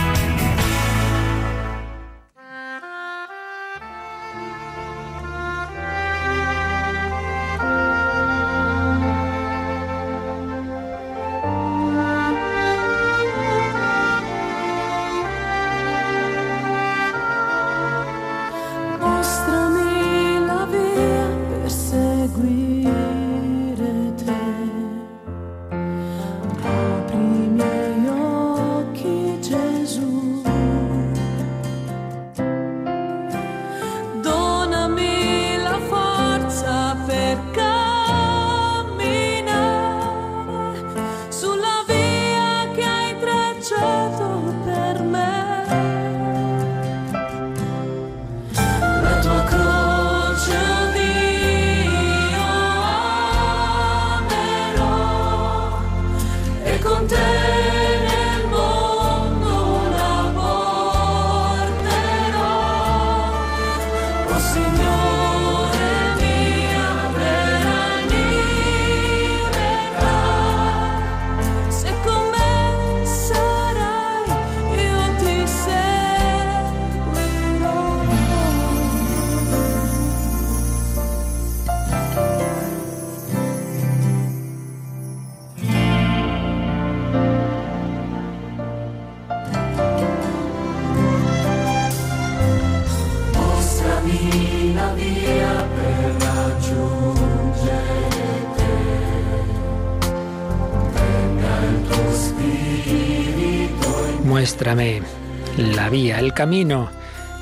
el camino.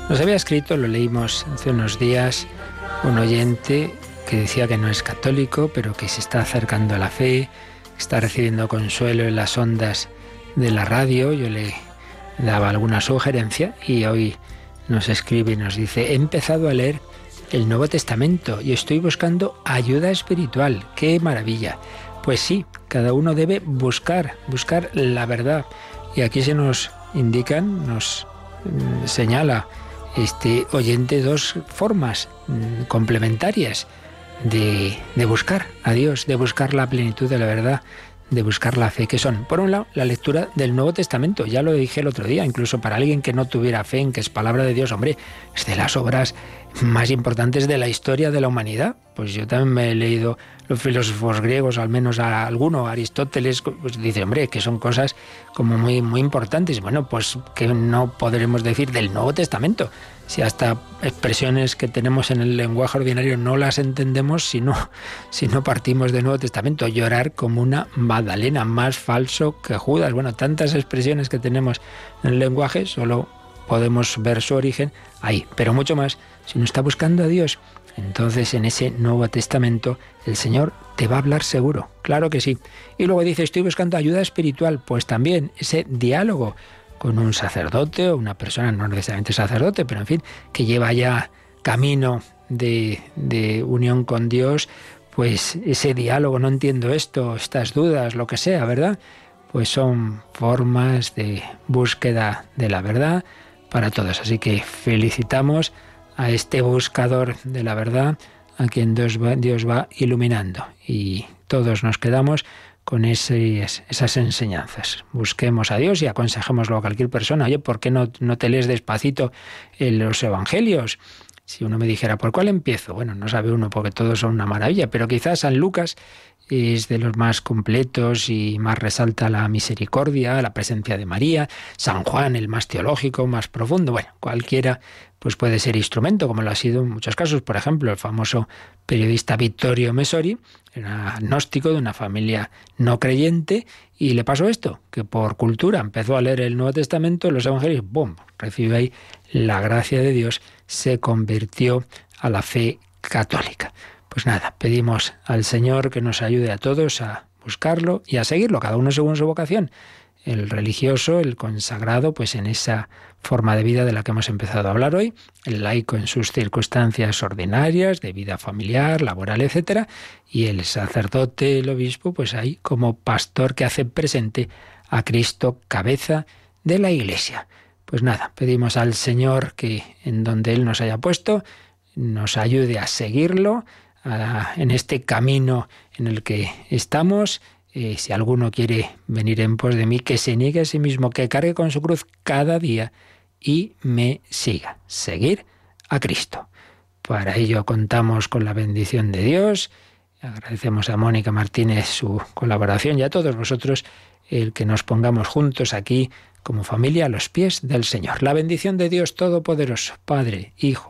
Nos había escrito, lo leímos hace unos días, un oyente que decía que no es católico, pero que se está acercando a la fe, está recibiendo consuelo en las ondas de la radio. Yo le daba alguna sugerencia y hoy nos escribe y nos dice, he empezado a leer el Nuevo Testamento y estoy buscando ayuda espiritual. ¡Qué maravilla! Pues sí, cada uno debe buscar, buscar la verdad. Y aquí se nos indican, nos señala este oyente dos formas mm, complementarias de, de buscar a Dios, de buscar la plenitud de la verdad de buscar la fe, que son, por un lado, la lectura del Nuevo Testamento, ya lo dije el otro día, incluso para alguien que no tuviera fe en que es palabra de Dios, hombre, es de las obras más importantes de la historia de la humanidad. Pues yo también me he leído los filósofos griegos, al menos a alguno, Aristóteles, pues dice, hombre, que son cosas como muy, muy importantes. Bueno, pues que no podremos decir del Nuevo Testamento si hasta expresiones que tenemos en el lenguaje ordinario no las entendemos si no, si no partimos del Nuevo Testamento. Llorar como una Magdalena, más falso que Judas. Bueno, tantas expresiones que tenemos en el lenguaje, solo podemos ver su origen ahí, pero mucho más si uno está buscando a Dios. Entonces en ese Nuevo Testamento el Señor te va a hablar seguro, claro que sí. Y luego dice, estoy buscando ayuda espiritual, pues también ese diálogo con un sacerdote o una persona, no necesariamente sacerdote, pero en fin, que lleva ya camino de, de unión con Dios, pues ese diálogo, no entiendo esto, estas dudas, lo que sea, ¿verdad? Pues son formas de búsqueda de la verdad para todos. Así que felicitamos a este buscador de la verdad, a quien Dios va, iluminando. Y todos nos quedamos con esas enseñanzas. Busquemos a Dios y aconsejémoslo a cualquier persona. Oye, ¿por qué no, no te lees despacito en los evangelios? Si uno me dijera, ¿por cuál empiezo? Bueno, no sabe uno porque todos son una maravilla, pero quizás San Lucas es de los más completos y más resalta la misericordia, la presencia de María, San Juan el más teológico, más profundo, bueno, cualquiera pues puede ser instrumento, como lo ha sido en muchos casos. Por ejemplo, el famoso periodista Vittorio Mesori era agnóstico de una familia no creyente y le pasó esto, que por cultura empezó a leer el Nuevo Testamento, los Evangelios, ¡bum!, recibe ahí la gracia de Dios, se convirtió a la fe católica. Pues nada, pedimos al Señor que nos ayude a todos a buscarlo y a seguirlo, cada uno según su vocación. El religioso, el consagrado, pues en esa forma de vida de la que hemos empezado a hablar hoy, el laico en sus circunstancias ordinarias, de vida familiar, laboral, etcétera, y el sacerdote, el obispo, pues ahí como pastor que hace presente a Cristo, cabeza de la Iglesia. Pues nada, pedimos al Señor que en donde Él nos haya puesto, nos ayude a seguirlo, en este camino en el que estamos. Eh, si alguno quiere venir en pos de mí, que se niegue a sí mismo, que cargue con su cruz cada día y me siga. Seguir a Cristo. Para ello contamos con la bendición de Dios. Agradecemos a Mónica Martínez su colaboración y a todos vosotros el que nos pongamos juntos aquí como familia a los pies del Señor. La bendición de Dios Todopoderoso, Padre, Hijo